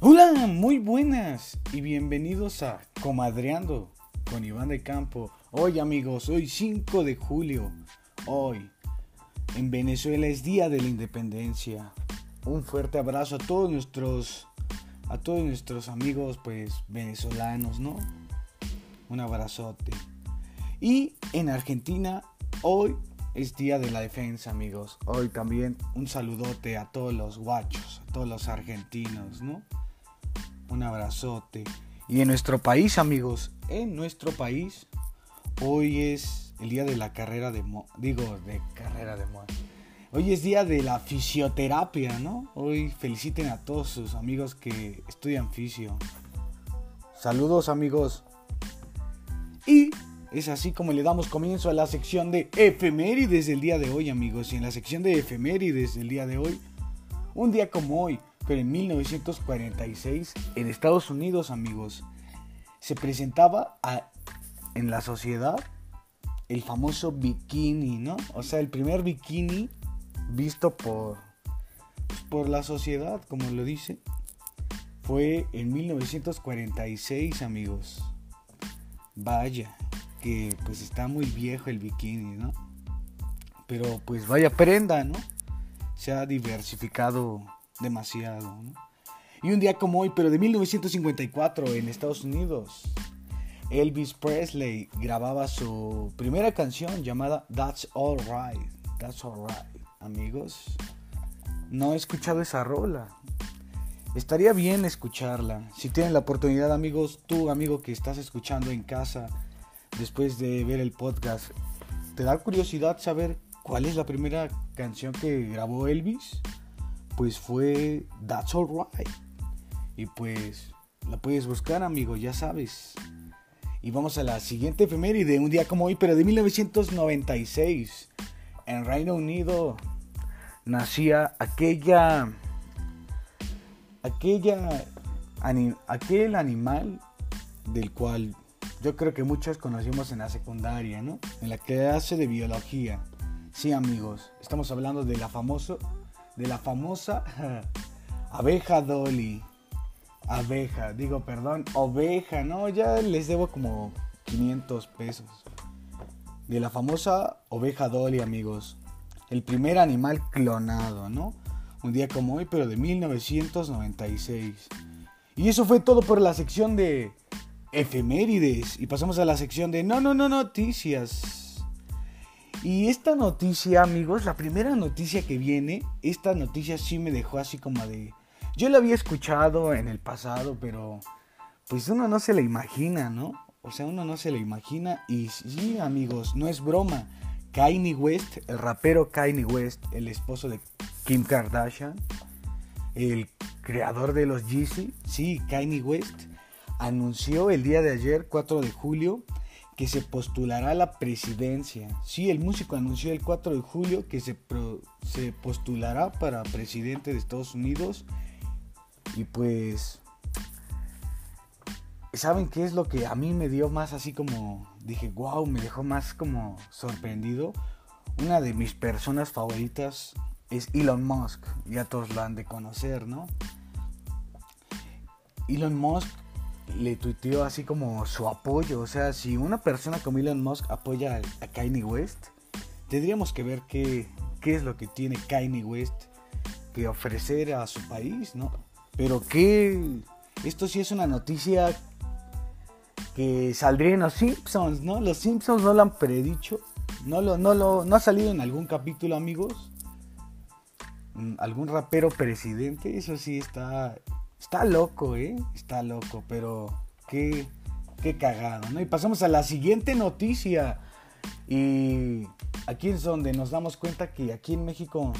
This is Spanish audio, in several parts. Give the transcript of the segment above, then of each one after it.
Hola, muy buenas y bienvenidos a Comadreando con Iván de Campo. Hoy amigos, hoy 5 de julio, hoy en Venezuela es Día de la Independencia. Un fuerte abrazo a todos nuestros a todos nuestros amigos pues venezolanos, ¿no? Un abrazote. Y en Argentina hoy es Día de la Defensa, amigos. Hoy también un saludote a todos los guachos, a todos los argentinos, ¿no? Un abrazote. Y en nuestro país, amigos, en nuestro país, hoy es el día de la carrera de digo, de carrera de moda. Hoy es día de la fisioterapia, ¿no? Hoy feliciten a todos sus amigos que estudian fisio. Saludos, amigos. Y es así como le damos comienzo a la sección de efemérides del día de hoy, amigos. Y en la sección de efemérides del día de hoy, un día como hoy, pero en 1946 en Estados Unidos, amigos, se presentaba en la sociedad el famoso bikini, ¿no? O sea, el primer bikini visto por, por la sociedad, como lo dice, fue en 1946, amigos. Vaya, que pues está muy viejo el bikini, ¿no? Pero pues vaya prenda, ¿no? Se ha diversificado demasiado. Y un día como hoy, pero de 1954 en Estados Unidos, Elvis Presley grababa su primera canción llamada That's Alright. That's Alright, amigos. No he escuchado esa rola. Estaría bien escucharla. Si tienen la oportunidad, amigos, tú, amigo que estás escuchando en casa después de ver el podcast, ¿te da curiosidad saber cuál es la primera canción que grabó Elvis? Pues fue That's Alright. Y pues la puedes buscar, amigo, ya sabes. Y vamos a la siguiente efeméride, un día como hoy, pero de 1996. En Reino Unido nacía aquella. aquella. aquel animal del cual yo creo que muchos conocimos en la secundaria, ¿no? En la clase de biología. Sí, amigos, estamos hablando de la famosa de la famosa abeja Dolly. Abeja, digo, perdón, oveja, ¿no? Ya les debo como 500 pesos. De la famosa oveja Dolly, amigos. El primer animal clonado, ¿no? Un día como hoy, pero de 1996. Y eso fue todo por la sección de efemérides. Y pasamos a la sección de no, no, no, noticias. Y esta noticia, amigos, la primera noticia que viene, esta noticia sí me dejó así como de... Yo la había escuchado en el pasado, pero pues uno no se la imagina, ¿no? O sea, uno no se la imagina y sí, amigos, no es broma. Kanye West, el rapero Kanye West, el esposo de Kim Kardashian, el creador de los Yeezy, sí, Kanye West, anunció el día de ayer, 4 de julio, que se postulará a la presidencia. Sí, el músico anunció el 4 de julio que se, se postulará para presidente de Estados Unidos. Y pues, ¿saben qué es lo que a mí me dio más así como, dije, wow, me dejó más como sorprendido? Una de mis personas favoritas es Elon Musk, ya todos lo han de conocer, ¿no? Elon Musk le tuiteó así como su apoyo. O sea, si una persona como Elon Musk apoya a, Kanye West, tendríamos que ver qué, qué es lo que tiene Kanye West que ofrecer a su país, ¿no? Pero que esto sí es una noticia que saldría en los Simpsons, ¿no? Los Simpsons no lo han predicho. No, lo, no, lo, no ha salido en algún capítulo, amigos. Mm, algún rapero presidente, eso sí está Está loco, ¿eh? Está loco, pero qué, qué cagado, ¿no? Y pasamos a la siguiente noticia. Y aquí es donde nos damos cuenta que aquí en México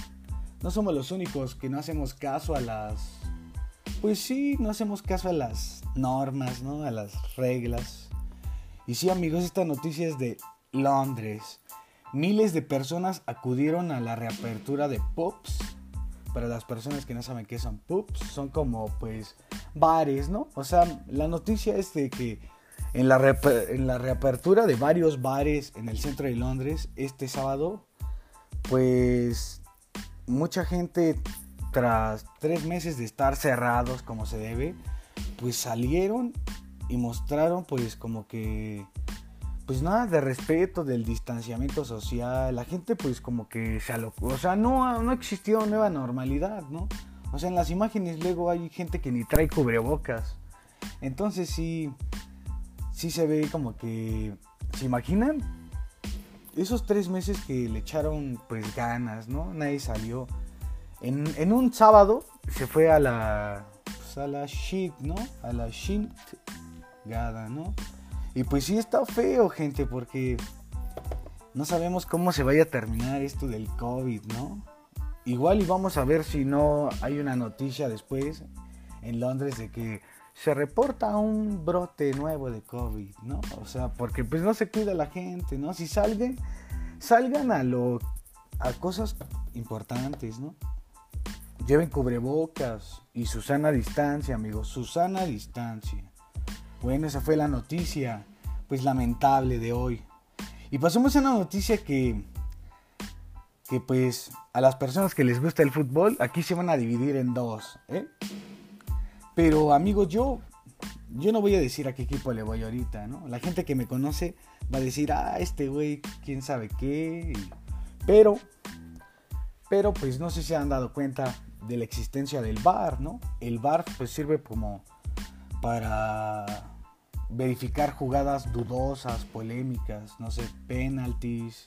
no somos los únicos que no hacemos caso a las... Pues sí, no hacemos caso a las normas, ¿no? A las reglas. Y sí, amigos, esta noticia es de Londres. Miles de personas acudieron a la reapertura de Pops para las personas que no saben qué son pubs, son como pues bares, ¿no? O sea, la noticia es de que en la, en la reapertura de varios bares en el centro de Londres este sábado, pues mucha gente tras tres meses de estar cerrados como se debe, pues salieron y mostraron pues como que pues nada de respeto, del distanciamiento social, la gente pues como que se alocó, o sea, no, no existió nueva normalidad, ¿no? O sea, en las imágenes luego hay gente que ni trae cubrebocas. Entonces sí, sí se ve como que, ¿se imaginan? Esos tres meses que le echaron pues ganas, ¿no? Nadie salió. En, en un sábado se fue a la, pues, a la shit, ¿no? A la shit gada, ¿no? Y pues sí está feo, gente, porque no sabemos cómo se vaya a terminar esto del COVID, ¿no? Igual y vamos a ver si no hay una noticia después en Londres de que se reporta un brote nuevo de COVID, ¿no? O sea, porque pues no se cuida la gente, ¿no? Si salgan, salgan a lo a cosas importantes, ¿no? Lleven cubrebocas y Susana distancia, amigos, Susana distancia. Bueno, esa fue la noticia, pues lamentable de hoy. Y pasamos a una noticia que, que pues a las personas que les gusta el fútbol, aquí se van a dividir en dos, ¿eh? Pero amigos, yo, yo no voy a decir a qué equipo le voy ahorita, ¿no? La gente que me conoce va a decir, ah, este güey, quién sabe qué. Pero, pero pues no sé si han dado cuenta de la existencia del VAR, ¿no? El VAR pues sirve como para verificar jugadas dudosas, polémicas, no sé, penalties,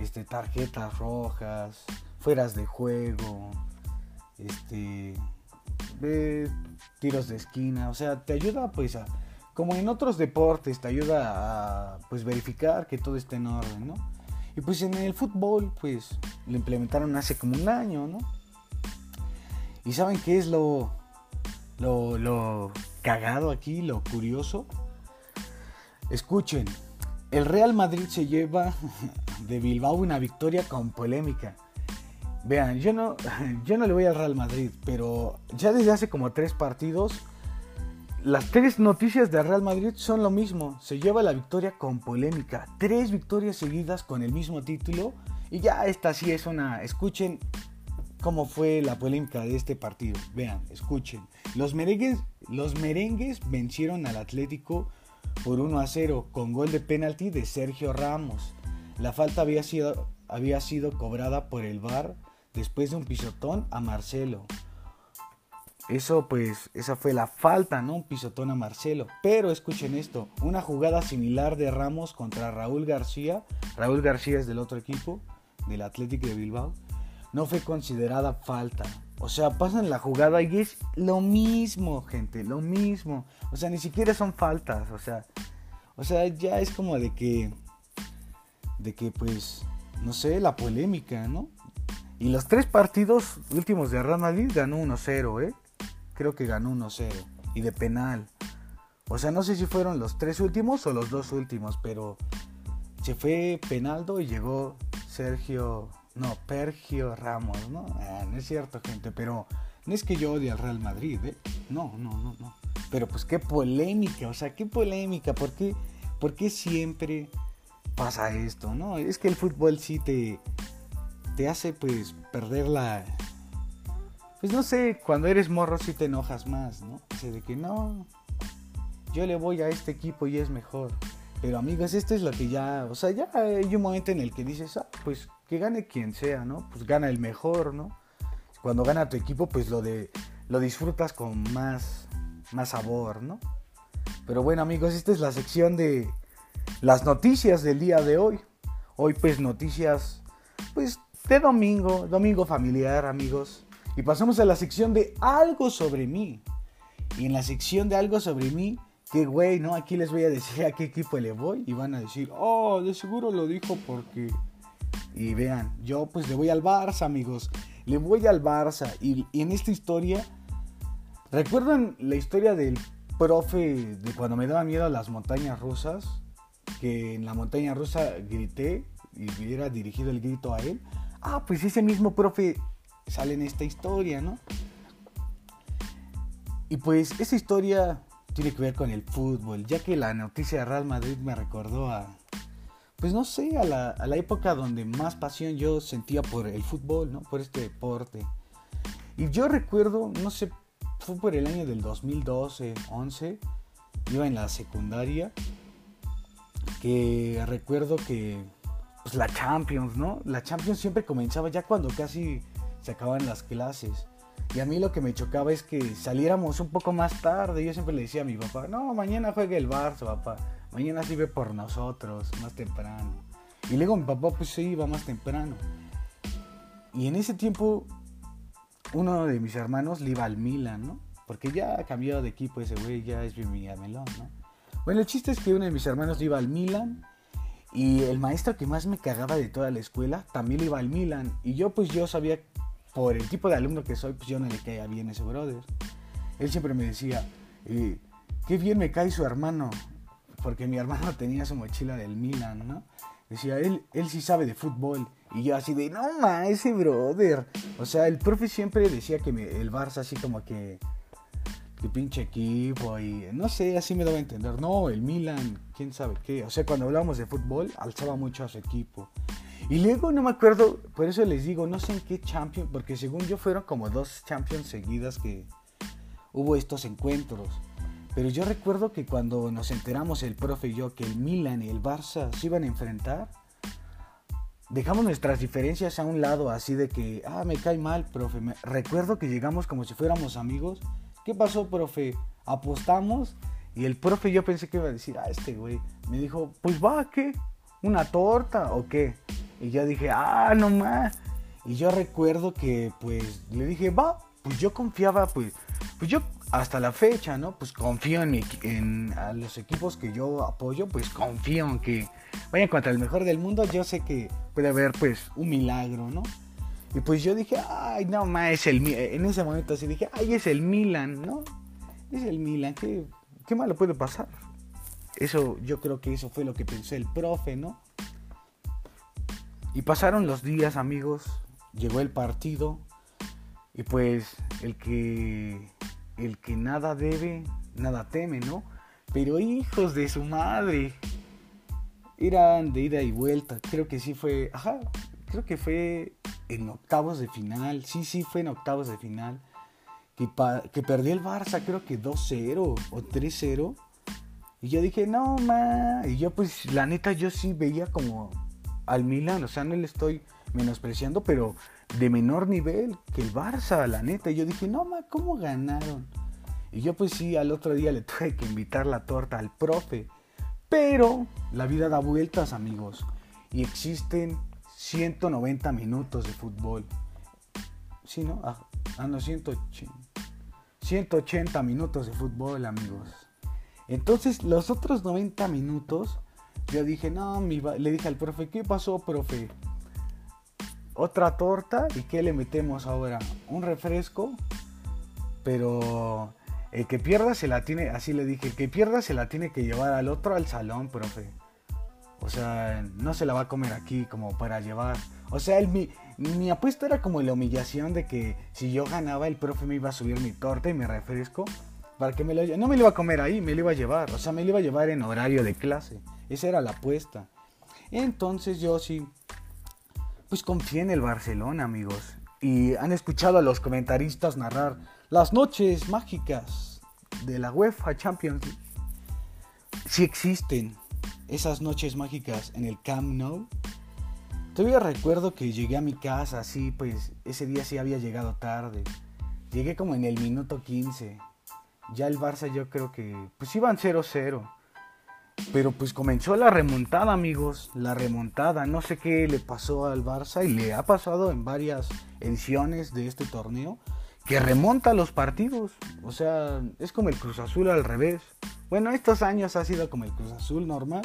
este, tarjetas rojas, fueras de juego, este, tiros de esquina, o sea, te ayuda pues a, como en otros deportes, te ayuda a pues verificar que todo esté en orden, ¿no? Y pues en el fútbol, pues lo implementaron hace como un año, ¿no? Y saben qué es lo, lo, lo cagado aquí, lo curioso. Escuchen, el Real Madrid se lleva de Bilbao una victoria con polémica. Vean, yo no, yo no le voy al Real Madrid, pero ya desde hace como tres partidos, las tres noticias del Real Madrid son lo mismo. Se lleva la victoria con polémica. Tres victorias seguidas con el mismo título. Y ya esta sí es una... Escuchen cómo fue la polémica de este partido. Vean, escuchen. Los merengues, vencieron al Atlético por 1 a 0 con gol de penalti de Sergio Ramos. La falta había sido, había sido cobrada por el VAR después de un pisotón a Marcelo. Eso pues, esa fue la falta, ¿no? Un pisotón a Marcelo. Pero escuchen esto, una jugada similar de Ramos contra Raúl García. Raúl García es del otro equipo, del Atlético de Bilbao. No fue considerada falta. O sea, pasan la jugada y es lo mismo, gente, lo mismo. O sea, ni siquiera son faltas, o sea, o sea, ya es como de que de que pues no sé, la polémica, ¿no? Y los tres partidos últimos de Real Madrid ganó 1-0, ¿eh? Creo que ganó 1-0 y de penal. O sea, no sé si fueron los tres últimos o los dos últimos, pero se fue Penaldo y llegó Sergio no, Pergio Ramos, ¿no? Ah, no es cierto, gente, pero no es que yo odie al Real Madrid, ¿eh? No, no, no, no. Pero pues qué polémica, o sea, qué polémica, ¿por qué, por qué siempre pasa esto, no? Es que el fútbol sí te, te hace pues perder la... Pues no sé, cuando eres morro sí te enojas más, ¿no? O de que no, yo le voy a este equipo y es mejor. Pero amigos, esto es lo que ya, o sea, ya hay un momento en el que dices, ah, pues que gane quien sea, ¿no? Pues gana el mejor, ¿no? Cuando gana tu equipo, pues lo de lo disfrutas con más más sabor, ¿no? Pero bueno, amigos, esta es la sección de las noticias del día de hoy. Hoy pues noticias pues de domingo, domingo familiar, amigos. Y pasamos a la sección de algo sobre mí. Y en la sección de algo sobre mí, que güey, ¿no? Aquí les voy a decir a qué equipo le voy y van a decir, "Oh, de seguro lo dijo porque y vean, yo pues le voy al Barça, amigos. Le voy al Barça. Y, en esta historia, ¿recuerdan la historia del profe de cuando me daba miedo a las montañas rusas? Que en la montaña rusa grité y hubiera dirigido el grito a él. Ah, pues ese mismo profe sale en esta historia, ¿no? Y pues esa historia tiene que ver con el fútbol, ya que la noticia de Real Madrid me recordó a, pues no sé, a la, época donde más pasión yo sentía por el fútbol, ¿no? Por este deporte. Y yo recuerdo, no sé, fue por el año del 2012, 11, iba en la secundaria, que recuerdo que pues la Champions, ¿no? La Champions siempre comenzaba ya cuando casi se acaban las clases. Y a mí lo que me chocaba es que saliéramos un poco más tarde. Yo siempre le decía a mi papá, no, mañana juegue el Barça, papá. Mañana sí por nosotros, más temprano. Y luego mi papá pues se iba más temprano. Y en ese tiempo uno de mis hermanos le iba al Milan, ¿no? Porque ya ha cambiado de equipo ese güey, ya es Melón, ¿no? Bueno, el chiste es que uno de mis hermanos iba al Milan y el maestro que más me cagaba de toda la escuela también iba al Milan. Y yo pues yo sabía, por el tipo de alumno que soy, pues yo no le caía bien ese brother. Él siempre me decía, eh, qué bien me cae su hermano, porque mi hermano tenía su mochila del Milan, ¿no? Decía, él, él sí sabe de fútbol. Y yo así de, no ma, ese brother. O sea, el profe siempre decía que el Barça así como que, que pinche equipo y no sé, así me daba a entender. No, el Milan, quién sabe qué. O sea, cuando hablábamos de fútbol, alzaba mucho a su equipo. Y luego no me acuerdo, por eso les digo, no sé en qué Champions, porque según yo fueron como dos Champions seguidas que hubo estos encuentros. Pero yo recuerdo que cuando nos enteramos el profe y yo que el Milan y el Barça se iban a enfrentar, dejamos nuestras diferencias a un lado, así de que, ah, me cae mal, profe. recuerdo que llegamos como si fuéramos amigos. ¿Qué pasó, profe? Apostamos y el profe yo pensé que iba a decir, ah, este güey. Me dijo, pues va, ¿qué? ¿Una torta o qué? Y yo dije, ah, no más. Y yo recuerdo que pues le dije, va, pues yo confiaba, pues, pues yo hasta la fecha, ¿no? Pues confío en, en los equipos que yo apoyo, pues confío en que vayan contra el mejor del mundo. Yo sé que puede haber, pues, un milagro, ¿no? Y pues yo dije, ay, no, más es el En ese momento así dije, ay, es el Milan, ¿no? Es el Milan, ¿qué, qué malo puede pasar? Eso, yo creo que eso fue lo que pensó el profe, ¿no? Y pasaron los días, amigos. Llegó el partido. Y pues el que el que nada debe, nada teme, ¿no? Pero hijos de su madre. Eran de ida y vuelta. Creo que sí fue. Ajá. Creo que fue en octavos de final. Sí, sí, fue en octavos de final. Que, que perdió el Barça, creo que 2-0 o 3-0. Y yo dije, no, ma. Y yo, pues, la neta, yo sí veía como al Milan. O sea, no le estoy menospreciando, pero de menor nivel que el Barça, la neta. Y yo dije, no, ma, ¿cómo ganaron? Y yo pues sí, al otro día le tuve que invitar la torta al profe. Pero la vida da vueltas, amigos. Y existen 190 minutos de fútbol. Sí, ¿no? Ah, ah no, 180. 180 minutos de fútbol, amigos. Entonces, los otros 90 minutos, yo dije, no, le dije al profe, ¿qué pasó, profe? otra torta y ¿qué le metemos ahora? Un refresco, pero el que pierda se la tiene, así le dije, el que pierda se la tiene que llevar al otro al salón, profe. O sea, no se la va a comer aquí como para llevar. O sea, mi, mi apuesta era como la humillación de que si yo ganaba el profe me iba a subir mi torta y mi refresco para que me lo No me lo iba a comer ahí, me lo iba a llevar. O sea, me lo iba a llevar en horario de clase. Esa era la apuesta. Entonces yo sí pues confía en el Barcelona, amigos. Y han escuchado a los comentaristas narrar las noches mágicas de la UEFA Champions League. Si existen esas noches mágicas en el Camp Nou. Todavía recuerdo que llegué a mi casa así, pues ese día sí había llegado tarde. Llegué como en el minuto 15. Ya el Barça yo creo que pues iban 0-0. Pero pues comenzó la remontada, amigos. La remontada. No sé qué le pasó al Barça y le ha pasado en varias ediciones de este torneo. Que remonta los partidos. O sea, es como el Cruz Azul al revés. Bueno, estos años ha sido como el Cruz Azul normal.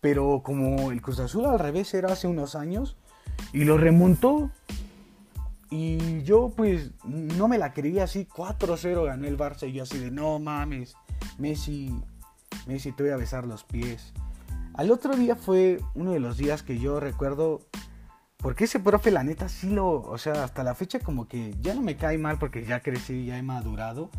Pero como el Cruz Azul al revés era hace unos años. Y lo remontó. Y yo pues no me la creía así. 4-0 ganó el Barça. Y yo así de no mames. Messi Messi, te voy a besar los pies. Al otro día fue uno de los días que yo recuerdo, porque ese profe, la neta, sí lo, o sea, hasta la fecha como que ya no me cae mal porque ya crecí, ya he madurado,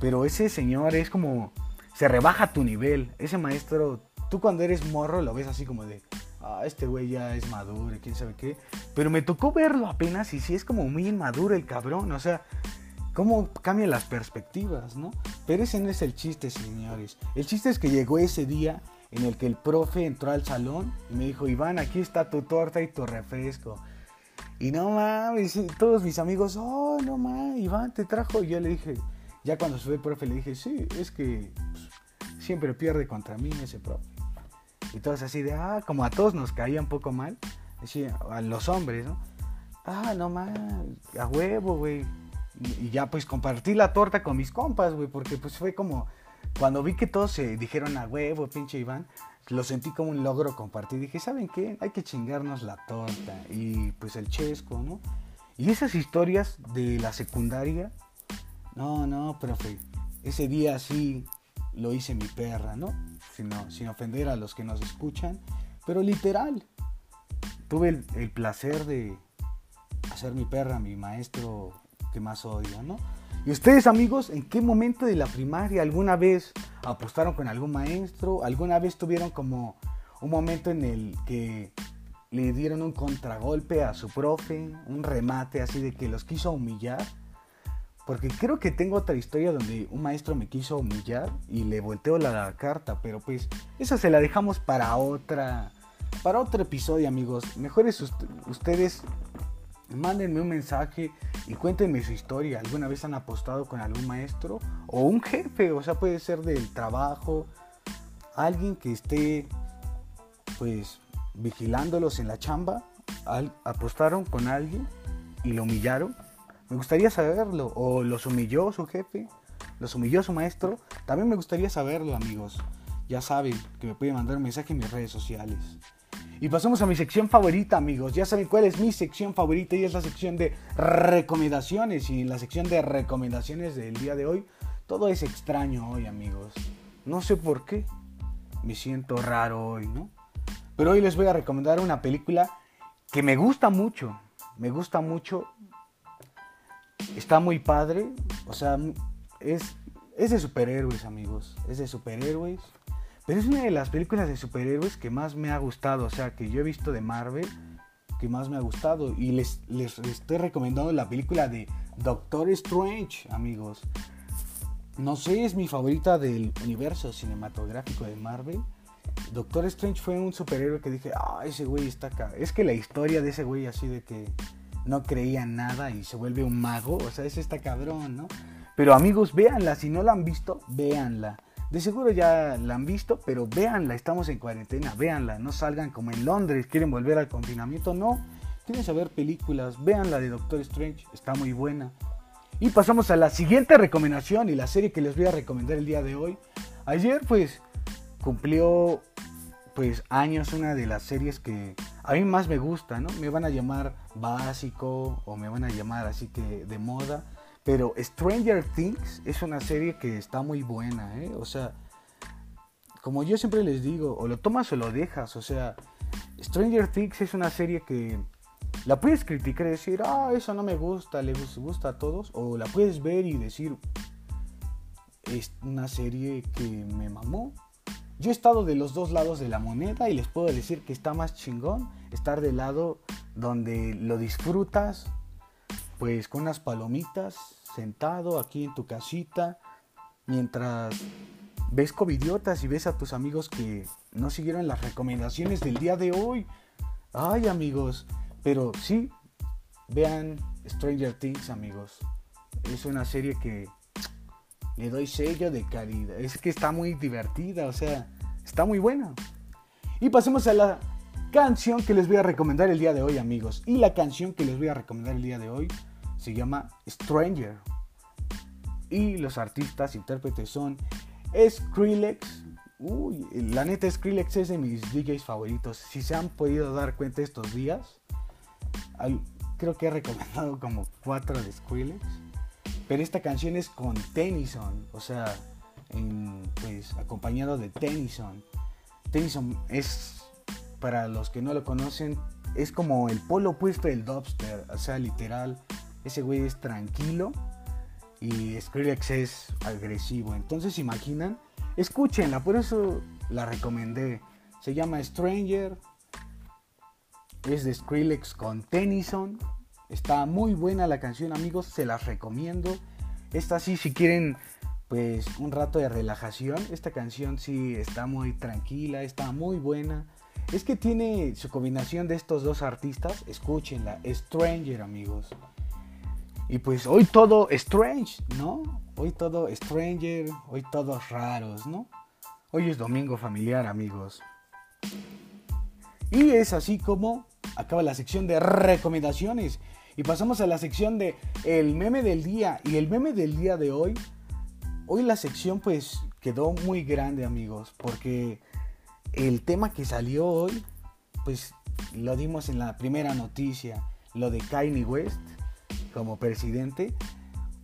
pero ese señor es como, se rebaja tu nivel. Ese maestro, tú cuando eres morro lo ves así como de, ah, este güey ya es maduro, quién sabe qué. Pero me tocó verlo apenas y sí es como muy inmaduro el cabrón, o sea, cómo cambian las perspectivas, ¿no? Pero ese no es el chiste, señores. El chiste es que llegó ese día en el que el profe entró al salón y me dijo, Iván, aquí está tu torta y tu refresco. Y no mames, todos mis amigos, oh, no mames, Iván te trajo. Y yo le dije, ya cuando sube el profe le dije, sí, es que pues, siempre pierde contra mí ese profe. Y todos así de, ah, como a todos nos caía un poco mal, decía, a los hombres, ¿no? Ah, no mames, a huevo, güey. Y, ya pues compartí la torta con mis compas, güey, porque pues fue como, cuando vi que todos se dijeron a huevo, pinche Iván, lo sentí como un logro compartir. Dije, ¿saben qué? Hay que chingarnos la torta y pues el chesco, ¿no? Y esas historias de la secundaria, no, no, profe, ese día sí lo hice mi perra, ¿no? Sin, sin ofender a los que nos escuchan, pero literal, tuve el, el placer de hacer mi perra mi maestro que más odio, ¿no? ¿Y ustedes amigos, en qué momento de la primaria alguna vez apostaron con algún maestro? ¿Alguna vez tuvieron como un momento en el que le dieron un contragolpe a su profe, un remate así de que los quiso humillar? Porque creo que tengo otra historia donde un maestro me quiso humillar y le volteó la carta, pero pues esa se la dejamos para otra para otro episodio, amigos. Mejor es ustedes mándenme un mensaje y cuéntenme su historia. ¿Alguna vez han apostado con algún maestro o un jefe? O sea, puede ser del trabajo, alguien que esté pues vigilándolos en la chamba. apostaron con alguien y lo humillaron. Me gustaría saberlo. O los humilló su jefe, los humilló su maestro. También me gustaría saberlo, amigos. Ya saben que me pueden mandar un mensaje en mis redes sociales. Y pasamos a mi sección favorita, amigos. Ya saben cuál es mi sección favorita y es la sección de recomendaciones. Y en la sección de recomendaciones del día de hoy, todo es extraño hoy, amigos. No sé por qué. Me siento raro hoy, ¿no? Pero hoy les voy a recomendar una película que me gusta mucho. Me gusta mucho. Está muy padre. O sea, es, es de superhéroes, amigos. Es de superhéroes. Pero es una de las películas de superhéroes que más me ha gustado, o sea, que yo he visto de Marvel, que más me ha gustado. Y les, les estoy recomendando la película de Doctor Strange, amigos. No sé, es mi favorita del universo cinematográfico de Marvel. Doctor Strange fue un superhéroe que dije, ah, ese güey está acá. Es que la historia de ese güey así de que no creía nada y se vuelve un mago, o sea, ese está cabrón, ¿no? Pero amigos, véanla, si no la han visto, véanla. De seguro ya la han visto, pero véanla, estamos en cuarentena, véanla, no salgan como en Londres, quieren volver al confinamiento, no. Quieren saber películas, véanla de Doctor Strange, está muy buena. Y pasamos a la siguiente recomendación y la serie que les voy a recomendar el día de hoy. Ayer pues cumplió pues años una de las series que a mí más me gusta, ¿no? Me van a llamar básico o me van a llamar así que de moda. Pero Stranger Things es una serie que está muy buena, ¿eh? O sea, como yo siempre les digo, o lo tomas o lo dejas. O sea, Stranger Things es una serie que la puedes criticar y decir, ah, eso no me gusta, le gusta a todos. O la puedes ver y decir, es una serie que me mamó. Yo he estado de los dos lados de la moneda y les puedo decir que está más chingón estar del lado donde lo disfrutas, pues con unas palomitas, sentado aquí en tu casita, mientras ves covidiotas y ves a tus amigos que no siguieron las recomendaciones del día de hoy. Ay, amigos, pero sí, vean Stranger Things, amigos. Es una serie que le doy sello de calidad. Es que está muy divertida, o sea, está muy buena. Y pasemos a la canción que les voy a recomendar el día de hoy, amigos. Y la canción que les voy a recomendar el día de hoy se llama Stranger. Y los artistas, intérpretes son Skrillex. Uy, la neta Skrillex es de mis DJs favoritos. Si se han podido dar cuenta estos días, creo que he recomendado como cuatro de Skrillex. Pero esta canción es con Tennyson, o sea, pues acompañado de Tennyson. Tennyson es para los que no lo conocen, es como el polo opuesto del dubster, o sea, literal, ese güey es tranquilo y Skrillex es agresivo. Entonces, imaginan, escúchenla, por eso la recomendé. Se llama Stranger, es de Skrillex con Tennyson. Está muy buena la canción, amigos, se las recomiendo. Esta sí, si quieren pues un rato de relajación, esta canción sí está muy tranquila, está muy buena. Es que tiene su combinación de estos dos artistas, escúchenla, Stranger amigos. Y pues hoy todo strange, ¿no? Hoy todo stranger, hoy todos raros, ¿no? Hoy es domingo familiar amigos. Y es así como acaba la sección de recomendaciones. Y pasamos a la sección de el meme del día. Y el meme del día de hoy, hoy la sección pues quedó muy grande amigos. Porque el tema que salió hoy, pues lo dimos en la primera noticia. Lo de Kanye West como presidente.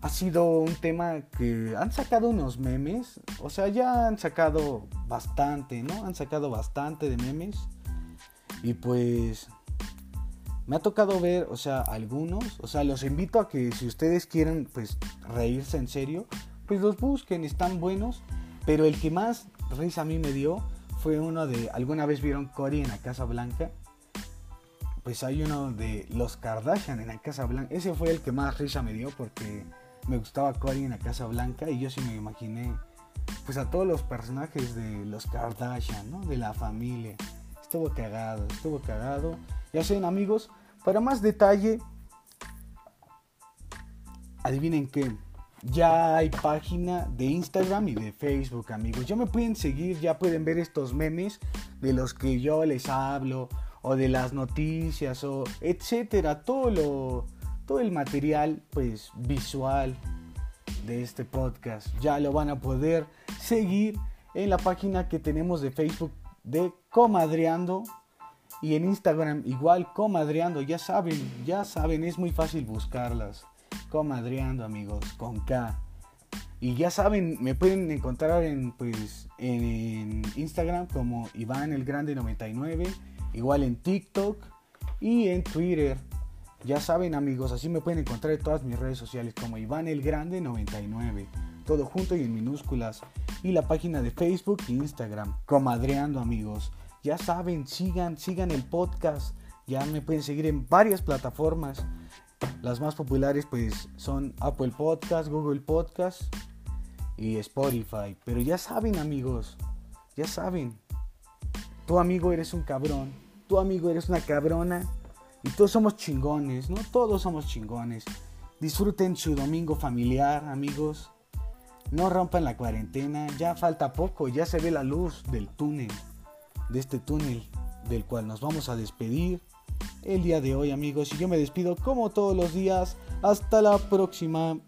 Ha sido un tema que han sacado unos memes. O sea, ya han sacado bastante, ¿no? Han sacado bastante de memes. Y pues me ha tocado ver, o sea, algunos, o sea, los invito a que si ustedes quieren, pues, reírse en serio, pues los busquen, están buenos, pero el que más risa a mí me dio fue uno de, ¿alguna vez vieron Cory en la Casa Blanca? Pues hay uno de los Kardashian en la Casa Blanca, ese fue el que más risa me dio porque me gustaba Cory en la Casa Blanca y yo sí me imaginé, pues, a todos los personajes de los Kardashian, ¿no? De la familia. Estuvo cagado, estuvo cagado. Ya saben amigos, para más detalle, adivinen qué. Ya hay página de Instagram y de Facebook, amigos. Ya me pueden seguir, ya pueden ver estos memes de los que yo les hablo o de las noticias o etcétera, todo lo todo el material pues visual de este podcast. Ya lo van a poder seguir en la página que tenemos de Facebook de Comadreando y en Instagram igual comadreando, ya saben, ya saben, es muy fácil buscarlas. Comadreando amigos, con K. Y ya saben, me pueden encontrar en, pues, en Instagram como Iván el Grande 99, igual en TikTok y en Twitter. Ya saben amigos, así me pueden encontrar en todas mis redes sociales como Iván el Grande 99. Todo junto y en minúsculas. Y la página de Facebook e Instagram, Comadreando amigos. Ya saben, sigan, sigan el podcast. Ya me pueden seguir en varias plataformas. Las más populares pues son Apple Podcast, Google Podcast y Spotify. Pero ya saben amigos, ya saben. Tu amigo eres un cabrón, tu amigo eres una cabrona y todos somos chingones, ¿no? Todos somos chingones. Disfruten su domingo familiar, amigos. No rompan la cuarentena, ya falta poco, ya se ve la luz del túnel de este túnel del cual nos vamos a despedir el día de hoy amigos. Y yo me despido como todos los días. Hasta la próxima